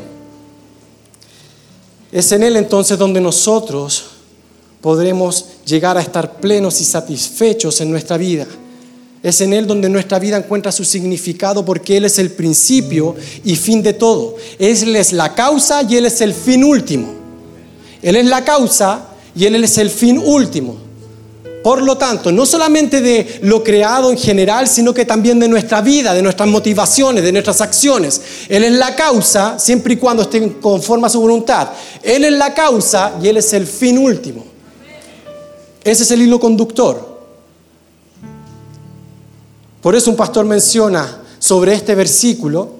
Es en Él entonces donde nosotros podremos llegar a estar plenos y satisfechos en nuestra vida. Es en Él donde nuestra vida encuentra su significado porque Él es el principio y fin de todo. Él es la causa y Él es el fin último. Él es la causa y Él es el fin último. Por lo tanto, no solamente de lo creado en general, sino que también de nuestra vida, de nuestras motivaciones, de nuestras acciones. Él es la causa, siempre y cuando estén conforme a su voluntad. Él es la causa y Él es el fin último. Ese es el hilo conductor. Por eso un pastor menciona sobre este versículo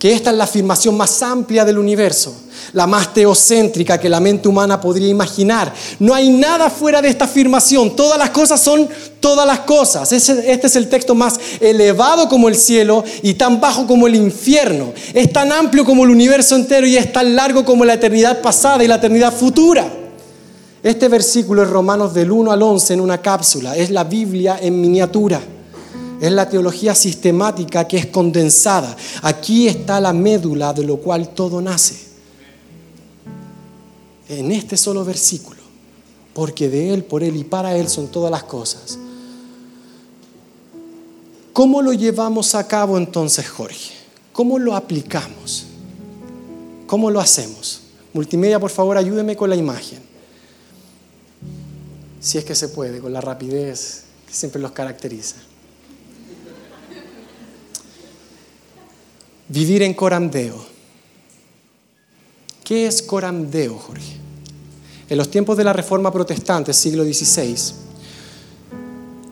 que esta es la afirmación más amplia del universo. La más teocéntrica que la mente humana podría imaginar. No hay nada fuera de esta afirmación. Todas las cosas son todas las cosas. Este es el texto más elevado como el cielo y tan bajo como el infierno. Es tan amplio como el universo entero y es tan largo como la eternidad pasada y la eternidad futura. Este versículo es Romanos del 1 al 11 en una cápsula. Es la Biblia en miniatura. Es la teología sistemática que es condensada. Aquí está la médula de lo cual todo nace. En este solo versículo. Porque de Él, por Él y para Él son todas las cosas. ¿Cómo lo llevamos a cabo entonces, Jorge? ¿Cómo lo aplicamos? ¿Cómo lo hacemos? Multimedia, por favor, ayúdeme con la imagen. Si es que se puede, con la rapidez que siempre los caracteriza. Vivir en coramdeo. ¿Qué es coramdeo, Jorge? En los tiempos de la Reforma Protestante, siglo XVI,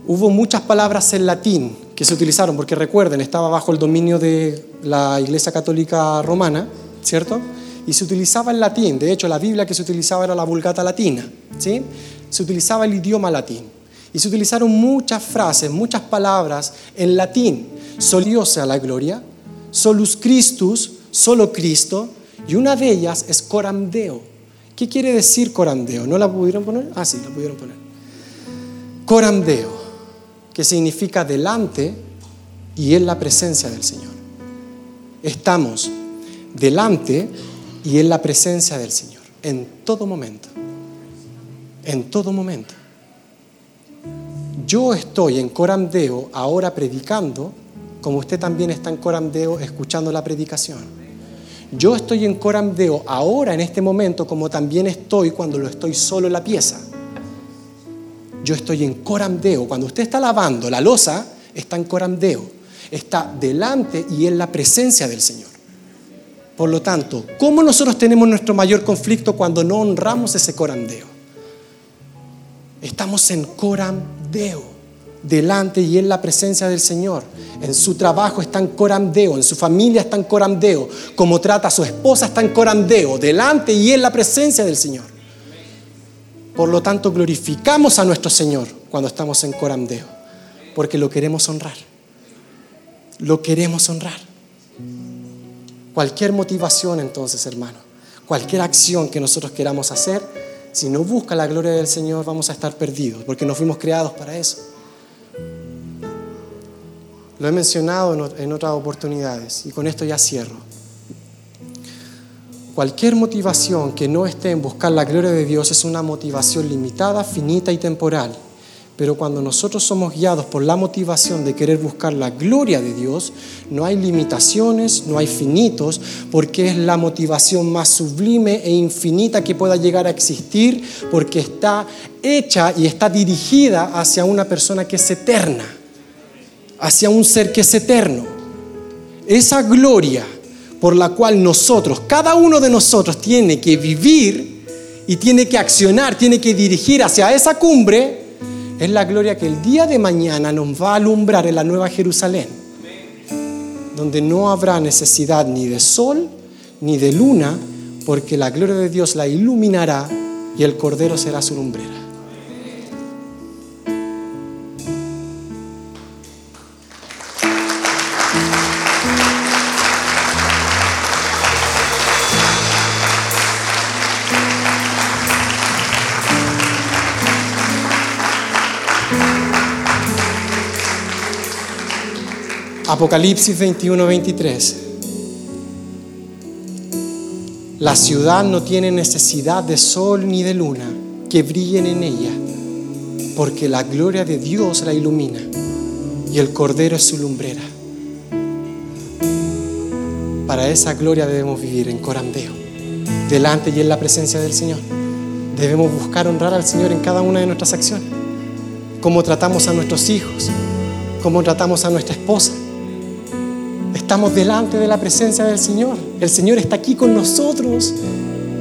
hubo muchas palabras en latín que se utilizaron, porque recuerden, estaba bajo el dominio de la Iglesia Católica Romana, ¿cierto? Y se utilizaba el latín, de hecho la Biblia que se utilizaba era la Vulgata Latina, ¿sí? Se utilizaba el idioma latín. Y se utilizaron muchas frases, muchas palabras en latín. Solióse a la gloria, solus Christus, solo Cristo, y una de ellas es corandeo. ¿Qué quiere decir corandeo? ¿No la pudieron poner? Ah, sí, la pudieron poner. Corandeo, que significa delante y en la presencia del Señor. Estamos delante y en la presencia del Señor, en todo momento. En todo momento. Yo estoy en corandeo ahora predicando como usted también está en Coramdeo escuchando la predicación. Yo estoy en Coramdeo ahora, en este momento, como también estoy cuando lo estoy solo en la pieza. Yo estoy en Coramdeo. Cuando usted está lavando la losa, está en Coramdeo. Está delante y en la presencia del Señor. Por lo tanto, ¿cómo nosotros tenemos nuestro mayor conflicto cuando no honramos ese Coramdeo? Estamos en Coramdeo delante y en la presencia del Señor. En su trabajo está en corandeo, en su familia está en corandeo, como trata a su esposa está en corandeo, delante y en la presencia del Señor. Por lo tanto, glorificamos a nuestro Señor cuando estamos en corandeo, porque lo queremos honrar. Lo queremos honrar. Cualquier motivación entonces, hermano, cualquier acción que nosotros queramos hacer, si no busca la gloria del Señor, vamos a estar perdidos, porque no fuimos creados para eso. Lo he mencionado en otras oportunidades y con esto ya cierro. Cualquier motivación que no esté en buscar la gloria de Dios es una motivación limitada, finita y temporal. Pero cuando nosotros somos guiados por la motivación de querer buscar la gloria de Dios, no hay limitaciones, no hay finitos, porque es la motivación más sublime e infinita que pueda llegar a existir, porque está hecha y está dirigida hacia una persona que es eterna hacia un ser que es eterno. Esa gloria por la cual nosotros, cada uno de nosotros tiene que vivir y tiene que accionar, tiene que dirigir hacia esa cumbre, es la gloria que el día de mañana nos va a alumbrar en la Nueva Jerusalén, donde no habrá necesidad ni de sol ni de luna, porque la gloria de Dios la iluminará y el Cordero será su lumbrera. Apocalipsis 21, 23. La ciudad no tiene necesidad de sol ni de luna que brillen en ella, porque la gloria de Dios la ilumina y el Cordero es su lumbrera. Para esa gloria debemos vivir en corandeo, delante y en la presencia del Señor. Debemos buscar honrar al Señor en cada una de nuestras acciones, como tratamos a nuestros hijos, como tratamos a nuestra esposa, Estamos delante de la presencia del Señor. El Señor está aquí con nosotros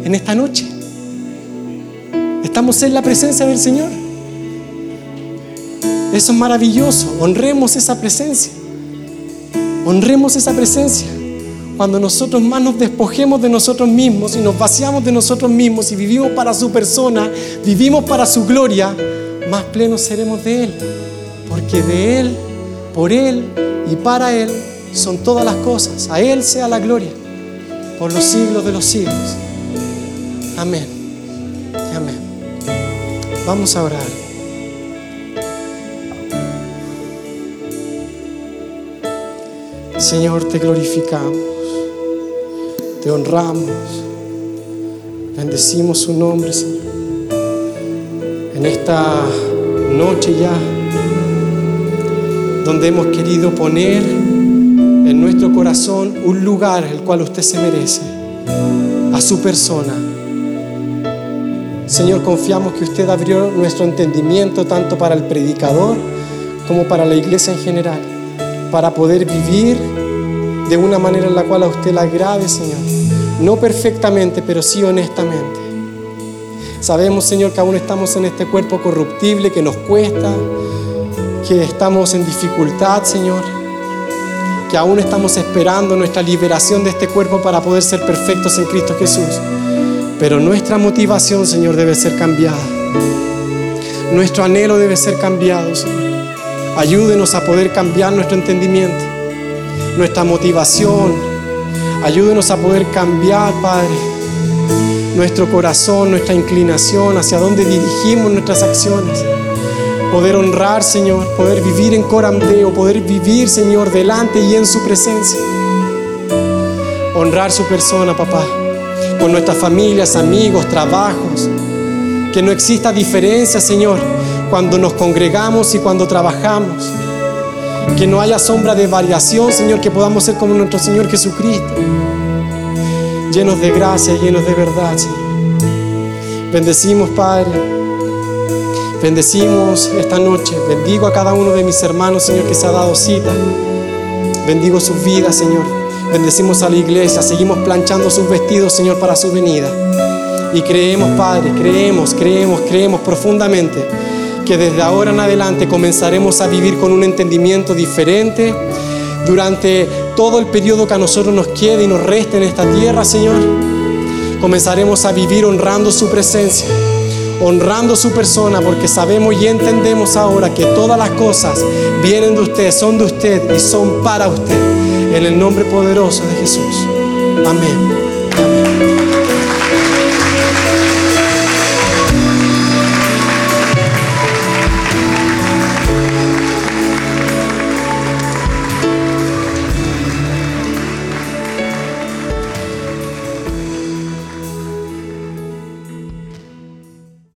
en esta noche. Estamos en la presencia del Señor. Eso es maravilloso. Honremos esa presencia. Honremos esa presencia. cuando nosotros más nos despojemos de nosotros mismos y nos vaciamos de nosotros mismos y vivimos para su persona, vivimos para su gloria, más plenos seremos de Él. Porque de Él, por Él y para Él son todas las cosas. A Él sea la gloria por los siglos de los siglos. Amén. Amén. Vamos a orar. Señor, te glorificamos, te honramos, bendecimos su nombre, Señor. En esta noche ya, donde hemos querido poner en nuestro corazón un lugar el cual usted se merece, a su persona. Señor, confiamos que usted abrió nuestro entendimiento tanto para el predicador como para la iglesia en general para poder vivir de una manera en la cual a usted le agrade, Señor. No perfectamente, pero sí honestamente. Sabemos, Señor, que aún estamos en este cuerpo corruptible, que nos cuesta, que estamos en dificultad, Señor, que aún estamos esperando nuestra liberación de este cuerpo para poder ser perfectos en Cristo Jesús. Pero nuestra motivación, Señor, debe ser cambiada. Nuestro anhelo debe ser cambiado, Señor. Ayúdenos a poder cambiar nuestro entendimiento, nuestra motivación. Ayúdenos a poder cambiar, Padre, nuestro corazón, nuestra inclinación, hacia dónde dirigimos nuestras acciones. Poder honrar, Señor, poder vivir en corandeo, poder vivir, Señor, delante y en su presencia. Honrar su persona, papá, con nuestras familias, amigos, trabajos. Que no exista diferencia, Señor, cuando nos congregamos y cuando trabajamos. Que no haya sombra de variación, Señor, que podamos ser como nuestro Señor Jesucristo. Llenos de gracia, llenos de verdad, Señor. Bendecimos, Padre. Bendecimos esta noche. Bendigo a cada uno de mis hermanos, Señor, que se ha dado cita. Bendigo sus vidas, Señor. Bendecimos a la iglesia. Seguimos planchando sus vestidos, Señor, para su venida. Y creemos, Padre, creemos, creemos, creemos profundamente que desde ahora en adelante comenzaremos a vivir con un entendimiento diferente durante todo el periodo que a nosotros nos quede y nos reste en esta tierra, Señor. Comenzaremos a vivir honrando su presencia, honrando su persona, porque sabemos y entendemos ahora que todas las cosas vienen de usted, son de usted y son para usted. En el nombre poderoso de Jesús. Amén.